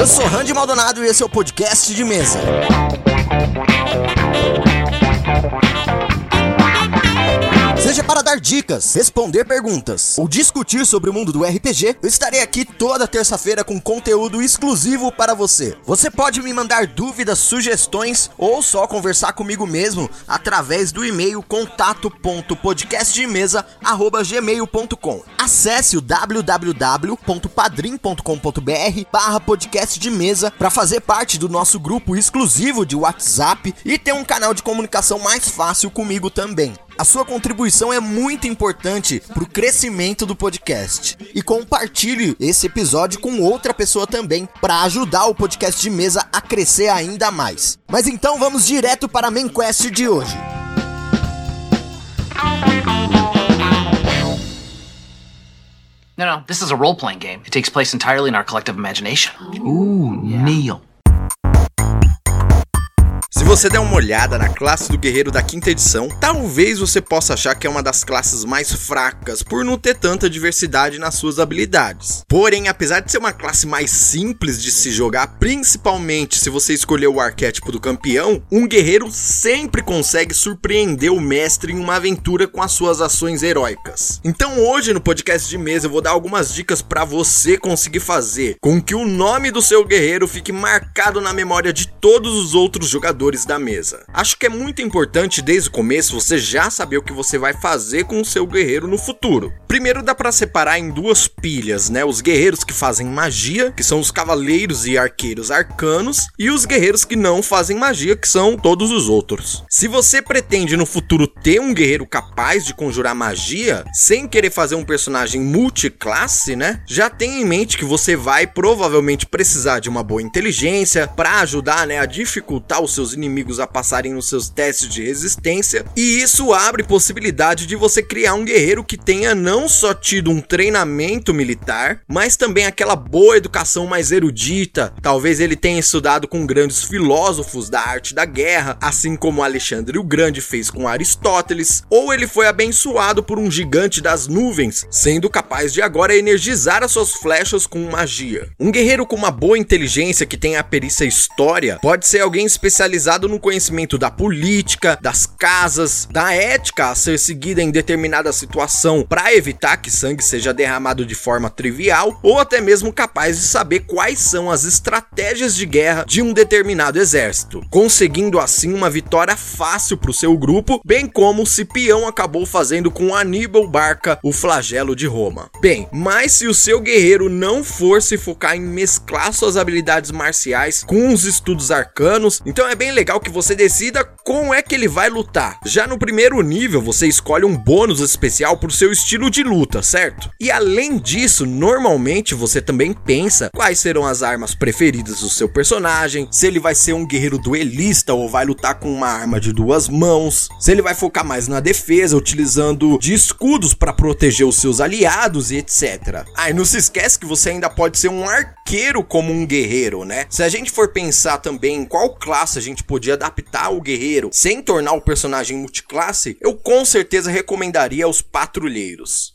Eu sou Randy Maldonado e esse é o podcast de mesa. Seja para dar dicas, responder perguntas ou discutir sobre o mundo do RPG, eu estarei aqui toda terça-feira com conteúdo exclusivo para você. Você pode me mandar dúvidas, sugestões ou só conversar comigo mesmo através do e-mail contato.podcastdemesa@gmail.com. Acesse o www.padrim.com.br barra podcast de mesa para fazer parte do nosso grupo exclusivo de WhatsApp e ter um canal de comunicação mais fácil comigo também. A sua contribuição é muito importante para o crescimento do podcast. E compartilhe esse episódio com outra pessoa também, para ajudar o podcast de mesa a crescer ainda mais. Mas então vamos direto para a main quest de hoje. No, no, this is a role playing game. It takes place entirely in our collective imagination. Ooh, Neil. Você der uma olhada na classe do guerreiro da quinta edição, talvez você possa achar que é uma das classes mais fracas por não ter tanta diversidade nas suas habilidades. Porém, apesar de ser uma classe mais simples de se jogar, principalmente se você escolher o arquétipo do campeão, um guerreiro sempre consegue surpreender o mestre em uma aventura com as suas ações heróicas. Então, hoje no podcast de mesa eu vou dar algumas dicas para você conseguir fazer com que o nome do seu guerreiro fique marcado na memória de todos os outros jogadores da mesa. Acho que é muito importante desde o começo você já saber o que você vai fazer com o seu guerreiro no futuro. Primeiro dá para separar em duas pilhas, né? Os guerreiros que fazem magia, que são os cavaleiros e arqueiros arcanos, e os guerreiros que não fazem magia, que são todos os outros. Se você pretende no futuro ter um guerreiro capaz de conjurar magia, sem querer fazer um personagem multiclasse, né? Já tenha em mente que você vai provavelmente precisar de uma boa inteligência para ajudar, né, a dificultar os seus seus inimigos a passarem nos seus testes de resistência, e isso abre possibilidade de você criar um guerreiro que tenha não só tido um treinamento militar, mas também aquela boa educação mais erudita. Talvez ele tenha estudado com grandes filósofos da arte da guerra, assim como Alexandre o Grande fez com Aristóteles, ou ele foi abençoado por um gigante das nuvens, sendo capaz de agora energizar as suas flechas com magia. Um guerreiro com uma boa inteligência que tenha a perícia história pode ser alguém especializado no conhecimento da política, das casas, da ética a ser seguida em determinada situação para evitar que sangue seja derramado de forma trivial, ou até mesmo capaz de saber quais são as estratégias de guerra de um determinado exército, conseguindo assim uma vitória fácil para o seu grupo, bem como Cipião acabou fazendo com Aníbal Barca, o flagelo de Roma. Bem, mas se o seu guerreiro não for se focar em mesclar suas habilidades marciais com os estudos arcanos, então é bem bem legal que você decida como é que ele vai lutar. Já no primeiro nível, você escolhe um bônus especial pro seu estilo de luta, certo? E além disso, normalmente você também pensa quais serão as armas preferidas do seu personagem, se ele vai ser um guerreiro duelista ou vai lutar com uma arma de duas mãos, se ele vai focar mais na defesa, utilizando de escudos para proteger os seus aliados e etc. Ah, e não se esquece que você ainda pode ser um arqueiro como um guerreiro, né? Se a gente for pensar também em qual classe a gente podia adaptar o guerreiro sem tornar o personagem multiclasse, eu com certeza recomendaria os patrulheiros.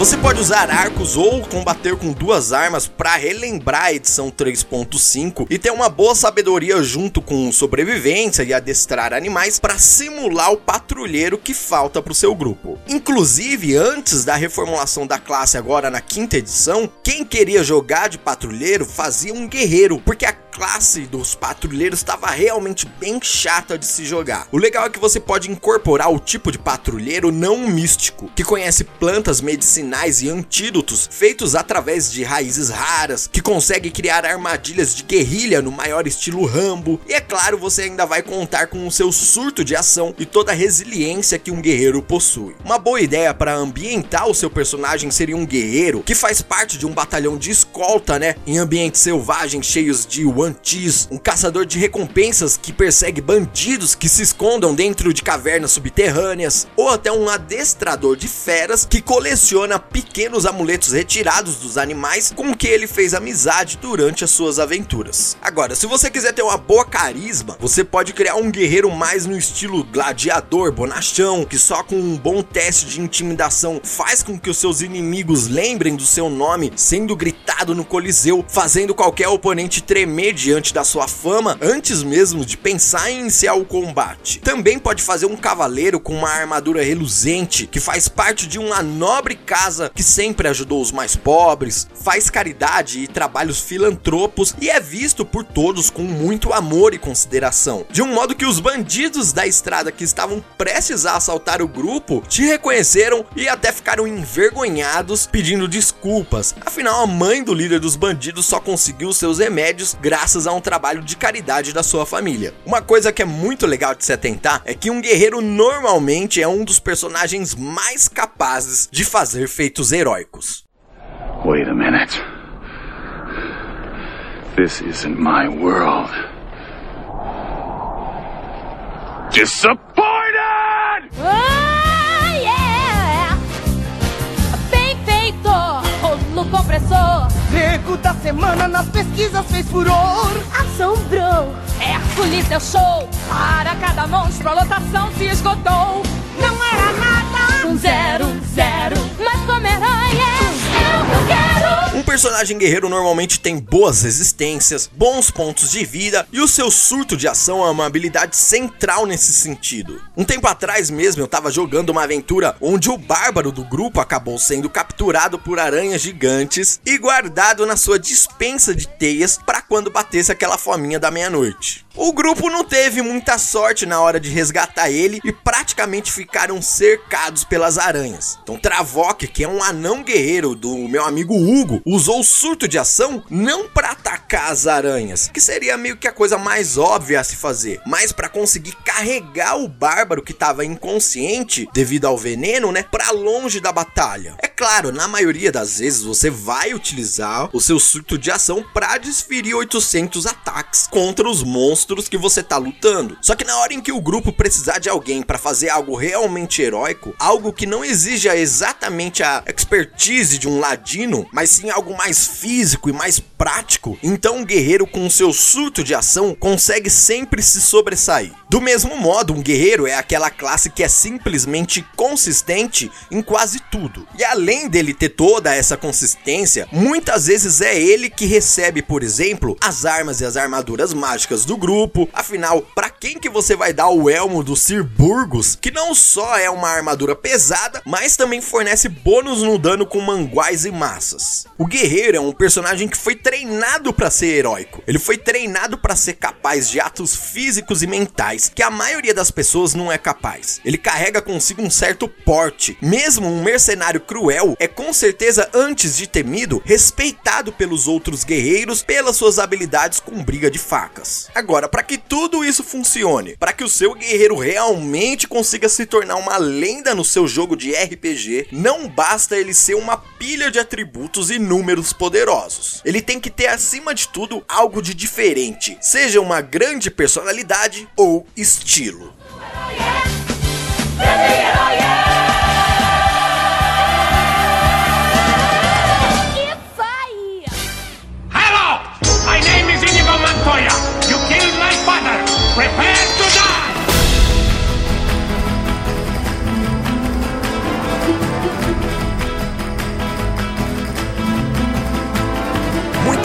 Você pode usar arcos ou combater com duas armas para relembrar a edição 3.5 e ter uma boa sabedoria junto com sobrevivência e adestrar animais para simular o patrulheiro que falta para o seu grupo. Inclusive, antes da reformulação da classe agora na quinta edição, quem queria jogar de patrulheiro fazia um guerreiro, porque a classe dos patrulheiros estava realmente bem chata de se jogar. O legal é que você pode incorporar o tipo de patrulheiro não místico, que conhece plantas medicinais e antídotos feitos através de raízes raras, que consegue criar armadilhas de guerrilha no maior estilo Rambo, e é claro, você ainda vai contar com o seu surto de ação e toda a resiliência que um guerreiro possui. Uma boa ideia para ambientar o seu personagem seria um guerreiro que faz parte de um batalhão de escolta, né, em ambientes selvagens cheios de Cheese, um caçador de recompensas que persegue bandidos que se escondam dentro de cavernas subterrâneas, ou até um adestrador de feras que coleciona pequenos amuletos retirados dos animais com que ele fez amizade durante as suas aventuras. Agora, se você quiser ter uma boa carisma, você pode criar um guerreiro mais no estilo gladiador, bonachão, que só com um bom teste de intimidação faz com que os seus inimigos lembrem do seu nome sendo gritado no Coliseu, fazendo qualquer oponente tremer diante da sua fama antes mesmo de pensar em iniciar o combate. Também pode fazer um cavaleiro com uma armadura reluzente que faz parte de uma nobre casa que sempre ajudou os mais pobres, faz caridade e trabalhos filantropos e é visto por todos com muito amor e consideração. De um modo que os bandidos da estrada que estavam prestes a assaltar o grupo te reconheceram e até ficaram envergonhados pedindo desculpas. Afinal, a mãe do líder dos bandidos só conseguiu seus remédios graças a um trabalho de caridade da sua família. Uma coisa que é muito legal de se atentar é que um guerreiro normalmente é um dos personagens mais capazes de fazer feitos heróicos. Wait a minute. This isn't my world. Disappointed! Ah, yeah! Bem feito, rolo compressor. Nego da semana nas pesquisas fez furor. Assombrou. Hércules deu show. Para cada monstro a lotação se esgotou. Personagem guerreiro normalmente tem boas resistências, bons pontos de vida e o seu surto de ação é uma habilidade central nesse sentido. Um tempo atrás mesmo eu tava jogando uma aventura onde o bárbaro do grupo acabou sendo capturado por aranhas gigantes e guardado na sua dispensa de teias para quando batesse aquela fominha da meia-noite. O grupo não teve muita sorte na hora de resgatar ele e praticamente ficaram cercados pelas aranhas. Então Travok, que é um anão guerreiro do meu amigo Hugo, usou o surto de ação não para atacar as aranhas, que seria meio que a coisa mais óbvia a se fazer, mas para conseguir carregar o bárbaro que estava inconsciente devido ao veneno, né, para longe da batalha. É claro, na maioria das vezes você vai utilizar o seu surto de ação para desferir 800 ataques contra os monstros que você tá lutando. Só que na hora em que o grupo precisar de alguém para fazer algo realmente heróico, algo que não exija exatamente a expertise de um ladino, mas sim algo mais físico e mais prático, então um guerreiro com seu surto de ação consegue sempre se sobressair. Do mesmo modo, um guerreiro é aquela classe que é simplesmente consistente em quase tudo. E além dele ter toda essa consistência, muitas vezes é ele que recebe, por exemplo, as armas e as armaduras mágicas do grupo. Afinal, para quem que você vai dar o elmo do Sir Burgos, que não só é uma armadura pesada, mas também fornece bônus no dano com manguais e massas. O guerreiro é um personagem que foi treinado para ser heróico. Ele foi treinado para ser capaz de atos físicos e mentais que a maioria das pessoas não é capaz. Ele carrega consigo um certo porte. Mesmo um mercenário cruel é com certeza antes de temido, respeitado pelos outros guerreiros pelas suas habilidades com briga de facas. Agora, para que tudo isso funcione, para que o seu guerreiro realmente consiga se tornar uma lenda no seu jogo de RPG, não basta ele ser uma pilha de atributos e números poderosos. Ele tem que ter acima de tudo algo de diferente, seja uma grande personalidade ou estilo.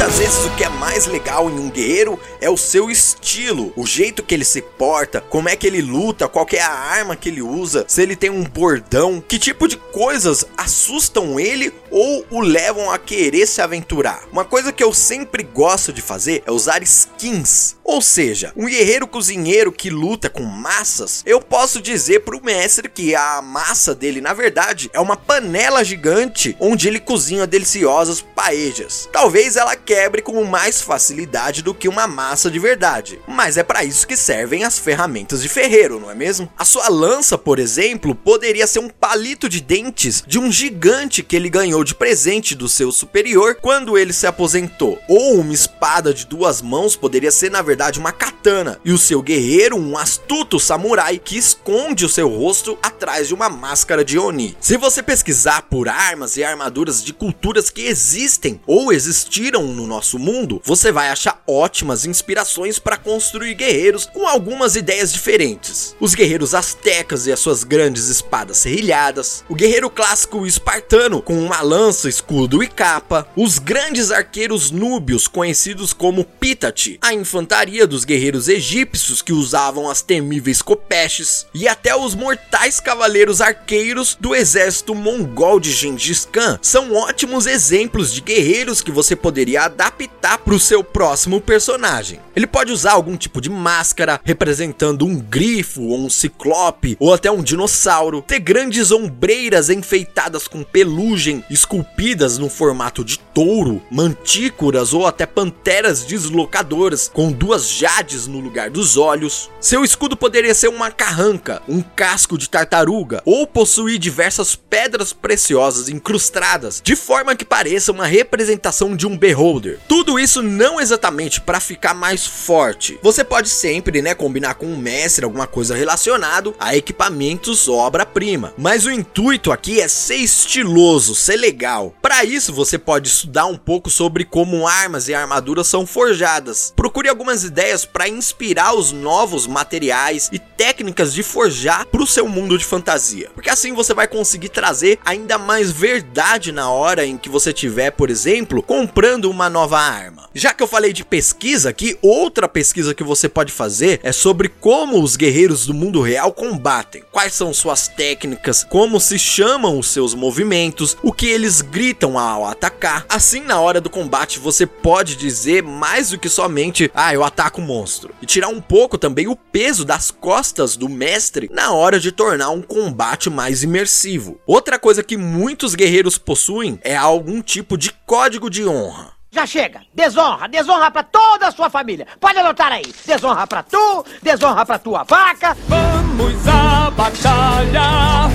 Muitas vezes o que é mais legal em um guerreiro é o seu estilo, o jeito que ele se porta, como é que ele luta, qual é a arma que ele usa, se ele tem um bordão, que tipo de coisas assustam ele ou o levam a querer se aventurar. Uma coisa que eu sempre gosto de fazer é usar skins. Ou seja, um guerreiro cozinheiro que luta com massas, eu posso dizer pro mestre que a massa dele, na verdade, é uma panela gigante onde ele cozinha deliciosas paejas. Talvez ela quebre com mais facilidade do que uma massa de verdade. Mas é para isso que servem as ferramentas de ferreiro, não é mesmo? A sua lança, por exemplo, poderia ser um palito de dentes de um gigante que ele ganhou de presente do seu superior quando ele se aposentou. Ou uma espada de duas mãos poderia ser na verdade uma katana e o seu guerreiro um astuto samurai que esconde o seu rosto atrás de uma máscara de Oni. Se você pesquisar por armas e armaduras de culturas que existem ou existiram no nosso mundo, você vai achar ótimas inspirações para construir guerreiros com algumas ideias diferentes. Os guerreiros astecas e as suas grandes espadas serrilhadas, o guerreiro clássico espartano com uma lança, escudo e capa, os grandes arqueiros núbios conhecidos como Pitati, a infantaria dos guerreiros egípcios que usavam as temíveis copeches e até os mortais cavaleiros arqueiros do exército mongol de Gengis Khan são ótimos exemplos de guerreiros que você poderia adaptar para o seu próximo personagem. Ele pode usar algum tipo de máscara representando um grifo ou um ciclope ou até um dinossauro, ter grandes ombreiras enfeitadas com pelugem esculpidas no formato de touro, mantícoras ou até panteras deslocadoras com duas jades no lugar dos olhos. Seu escudo poderia ser uma carranca, um casco de tartaruga ou possuir diversas pedras preciosas incrustadas, de forma que pareça uma representação de um beholder. Tudo isso não exatamente para ficar mais forte. Você pode sempre, né, combinar com um mestre alguma coisa relacionado a equipamentos obra-prima, mas o intuito aqui é ser estiloso, ser legal. Para isso você pode estudar um pouco sobre como armas e armaduras são forjadas. Procure algumas ideias para inspirar os novos materiais e técnicas de forjar para o seu mundo de fantasia, porque assim você vai conseguir trazer ainda mais verdade na hora em que você tiver, por exemplo, comprando uma nova arma. Já que eu falei de pesquisa aqui, outra pesquisa que você pode fazer é sobre como os guerreiros do mundo real combatem, quais são suas técnicas, como se chamam os seus movimentos, o que eles gritam ao atacar. Assim, na hora do combate, você pode dizer mais do que somente, ah, eu ataco o monstro, e tirar um pouco também o peso das costas do mestre na hora de tornar um combate mais imersivo. Outra coisa que muitos guerreiros possuem é algum tipo de código de honra. Já chega. Desonra, desonra pra toda a sua família. Pode anotar aí. Desonra pra tu, desonra pra tua vaca. Vamos à batalha,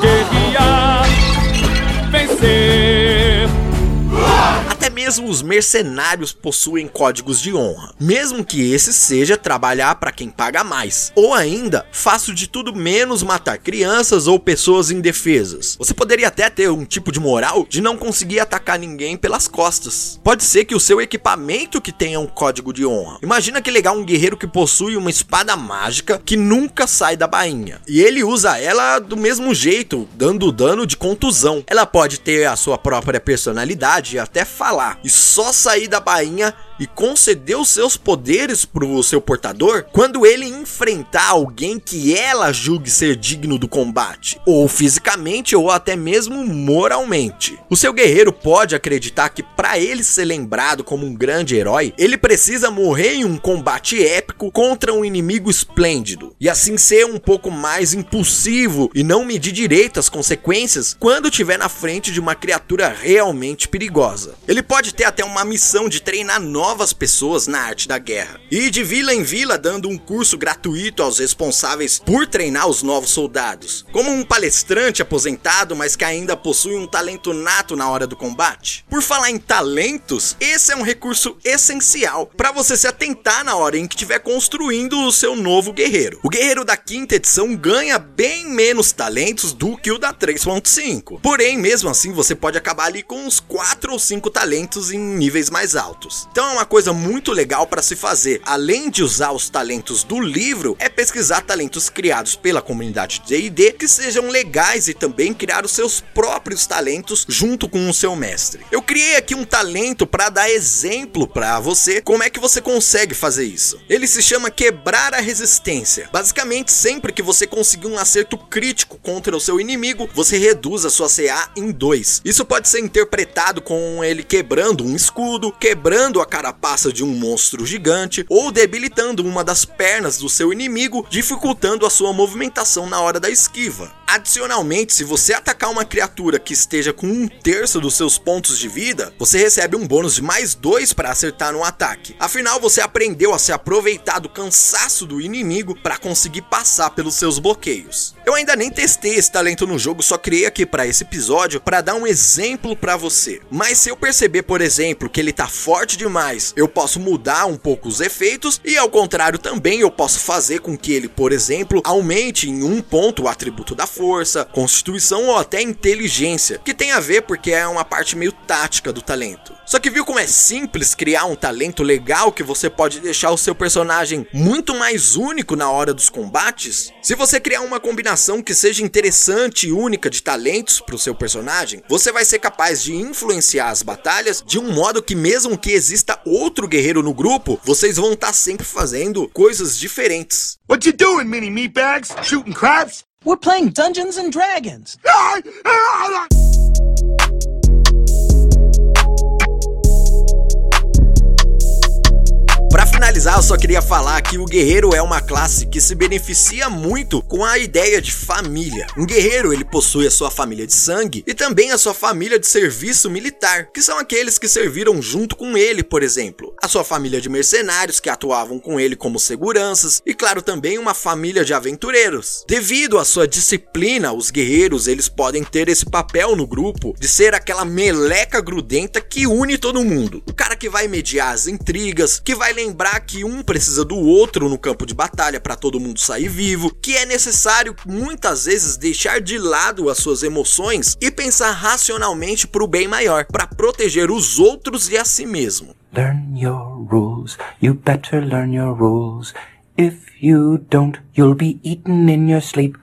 guerrear, vencer. Mesmo os mercenários possuem códigos de honra, mesmo que esse seja trabalhar para quem paga mais, ou ainda faço de tudo menos matar crianças ou pessoas indefesas. Você poderia até ter um tipo de moral de não conseguir atacar ninguém pelas costas. Pode ser que o seu equipamento que tenha um código de honra. Imagina que legal um guerreiro que possui uma espada mágica que nunca sai da bainha. E ele usa ela do mesmo jeito, dando dano de contusão. Ela pode ter a sua própria personalidade e até falar. E só sair da bainha e conceder os seus poderes pro seu portador quando ele enfrentar alguém que ela julgue ser digno do combate, ou fisicamente ou até mesmo moralmente. O seu guerreiro pode acreditar que para ele ser lembrado como um grande herói, ele precisa morrer em um combate épico contra um inimigo esplêndido, e assim ser um pouco mais impulsivo e não medir direito as consequências quando estiver na frente de uma criatura realmente perigosa. Ele pode ter até uma missão de treinar novas pessoas na arte da guerra. E de vila em vila dando um curso gratuito aos responsáveis por treinar os novos soldados. Como um palestrante aposentado, mas que ainda possui um talento nato na hora do combate. Por falar em talentos, esse é um recurso essencial para você se atentar na hora em que estiver construindo o seu novo guerreiro. O guerreiro da quinta edição ganha bem menos talentos do que o da 3.5. Porém, mesmo assim, você pode acabar ali com uns 4 ou 5 talentos em níveis mais altos. Então é uma coisa muito legal para se fazer. Além de usar os talentos do livro, é pesquisar talentos criados pela comunidade D&D que sejam legais e também criar os seus próprios talentos junto com o seu mestre. Eu criei aqui um talento para dar exemplo para você como é que você consegue fazer isso. Ele se chama quebrar a resistência. Basicamente, sempre que você conseguir um acerto crítico contra o seu inimigo, você reduz a sua CA em 2. Isso pode ser interpretado com ele quebrando um escudo, quebrando a carapaça de um monstro gigante ou debilitando uma das pernas do seu inimigo, dificultando a sua movimentação na hora da esquiva. Adicionalmente, se você atacar uma criatura que esteja com um terço dos seus pontos de vida, você recebe um bônus de mais dois para acertar no ataque. Afinal, você aprendeu a se aproveitar do cansaço do inimigo para conseguir passar pelos seus bloqueios. Eu ainda nem testei esse talento no jogo, só criei aqui para esse episódio para dar um exemplo para você. Mas se eu perceber, por exemplo, que ele tá forte demais, eu posso mudar um pouco os efeitos e ao contrário também eu posso fazer com que ele, por exemplo, aumente em um ponto o atributo da força, constituição ou até inteligência, que tem a ver porque é uma parte meio tática do talento. Só que viu como é simples criar um talento legal que você pode deixar o seu personagem muito mais único na hora dos combates? Se você criar uma combinação que seja interessante e única de talentos para o seu personagem, você vai ser capaz de influenciar as batalhas de um modo que mesmo que exista outro guerreiro no grupo, vocês vão estar tá sempre fazendo coisas diferentes. What you doing, mini meatbags? Shooting craps? We're playing Dungeons and Dragons. Para finalizar, só queria falar que o guerreiro é uma classe que se beneficia muito com a ideia de família. Um guerreiro, ele possui a sua família de sangue e também a sua família de serviço militar, que são aqueles que serviram junto com ele, por exemplo. A sua família de mercenários que atuavam com ele como seguranças e claro, também uma família de aventureiros. Devido à sua disciplina, os guerreiros, eles podem ter esse papel no grupo de ser aquela meleca grudenta que une todo mundo. O cara que vai mediar as intrigas, que vai lembrar que um precisa do outro no campo de batalha para todo mundo sair vivo, que é necessário muitas vezes deixar de lado as suas emoções e pensar racionalmente para o bem maior, para proteger os outros e a si mesmo. Learn your rules. You better learn your rules. If you don't, you'll be eaten in your sleep.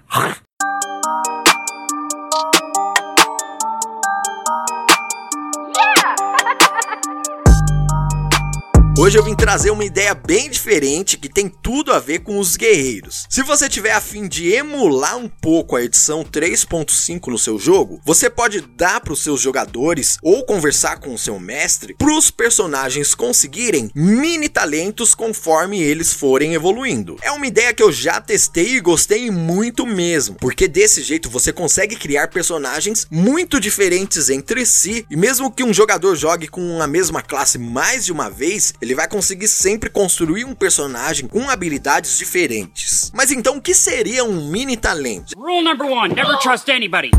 Hoje eu vim trazer uma ideia bem diferente que tem tudo a ver com os guerreiros. Se você tiver a fim de emular um pouco a edição 3.5 no seu jogo, você pode dar para os seus jogadores ou conversar com o seu mestre para os personagens conseguirem mini talentos conforme eles forem evoluindo. É uma ideia que eu já testei e gostei muito mesmo, porque desse jeito você consegue criar personagens muito diferentes entre si e mesmo que um jogador jogue com a mesma classe mais de uma vez, ele vai conseguir sempre construir um personagem com habilidades diferentes. Mas então o que seria um mini talento? Rule number one: never trust anybody.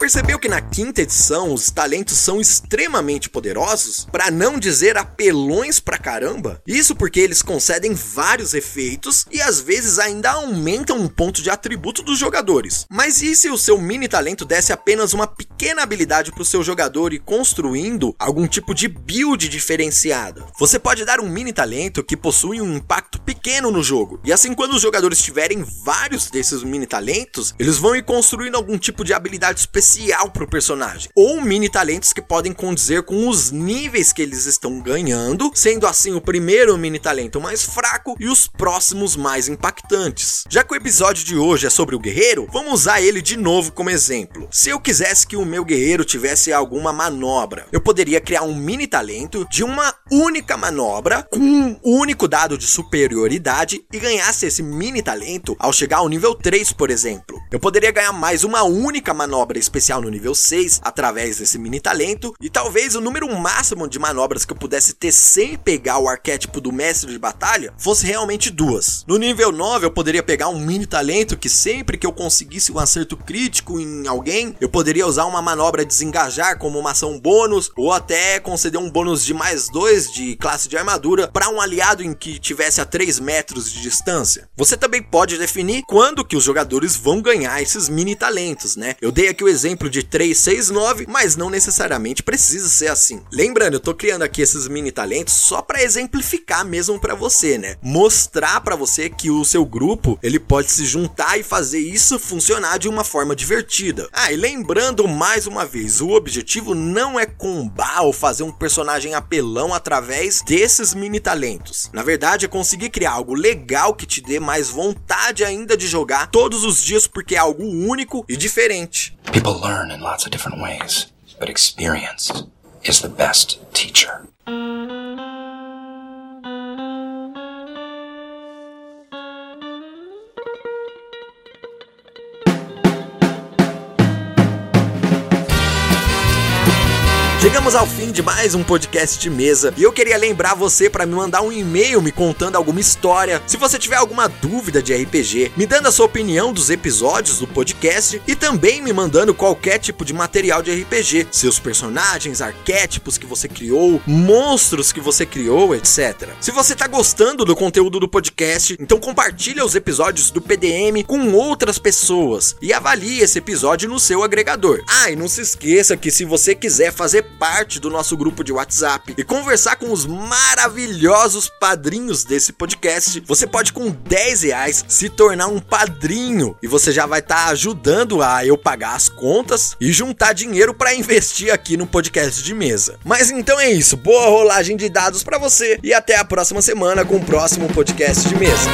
Percebeu que na quinta edição os talentos são extremamente poderosos? Para não dizer apelões pra caramba? Isso porque eles concedem vários efeitos e às vezes ainda aumentam um ponto de atributo dos jogadores. Mas e se o seu mini talento desse apenas uma pequena habilidade pro seu jogador e construindo algum tipo de build diferenciada? Você pode dar um mini talento que possui um impacto pequeno no jogo. E assim quando os jogadores tiverem vários desses mini talentos, eles vão ir construindo algum tipo de habilidade específica especial pro personagem, ou mini talentos que podem condizer com os níveis que eles estão ganhando, sendo assim o primeiro mini talento mais fraco e os próximos mais impactantes. Já que o episódio de hoje é sobre o guerreiro, vamos usar ele de novo como exemplo. Se eu quisesse que o meu guerreiro tivesse alguma manobra, eu poderia criar um mini talento de uma única manobra com um único dado de superioridade e ganhasse esse mini talento ao chegar ao nível 3, por exemplo. Eu poderia ganhar mais uma única manobra especial no nível 6 através desse mini talento e talvez o número máximo de manobras que eu pudesse ter sem pegar o arquétipo do mestre de batalha fosse realmente duas. No nível 9 eu poderia pegar um mini talento que sempre que eu conseguisse um acerto crítico em alguém, eu poderia usar uma manobra desengajar como uma ação bônus ou até conceder um bônus de mais 2 de classe de armadura para um aliado em que tivesse a 3 metros de distância. Você também pode definir quando que os jogadores vão ganhar esses mini talentos, né? Eu dei aqui o exemplo de 3, 6, 9, mas não necessariamente precisa ser assim. Lembrando, eu tô criando aqui esses mini talentos só para exemplificar mesmo para você, né? Mostrar para você que o seu grupo, ele pode se juntar e fazer isso funcionar de uma forma divertida. Ah, e lembrando mais uma vez, o objetivo não é combar ou fazer um personagem apelão através desses mini talentos. Na verdade, é conseguir criar algo legal que te dê mais vontade ainda de jogar todos os dias porque é algo único e diferente. People learn in lots of different ways, but experience is the best teacher. Chegamos ao fim de mais um podcast de mesa e eu queria lembrar você para me mandar um e-mail me contando alguma história. Se você tiver alguma dúvida de RPG, me dando a sua opinião dos episódios do podcast e também me mandando qualquer tipo de material de RPG, seus personagens, arquétipos que você criou, monstros que você criou, etc. Se você tá gostando do conteúdo do podcast, então compartilha os episódios do PDM com outras pessoas e avalie esse episódio no seu agregador. Ah, e não se esqueça que se você quiser fazer parte do nosso grupo de WhatsApp e conversar com os maravilhosos padrinhos desse podcast, você pode com 10 reais se tornar um padrinho e você já vai estar tá ajudando a eu pagar as contas e juntar dinheiro para investir aqui no podcast de mesa. Mas então é isso, boa rolagem de dados para você e até a próxima semana com o próximo podcast de mesa.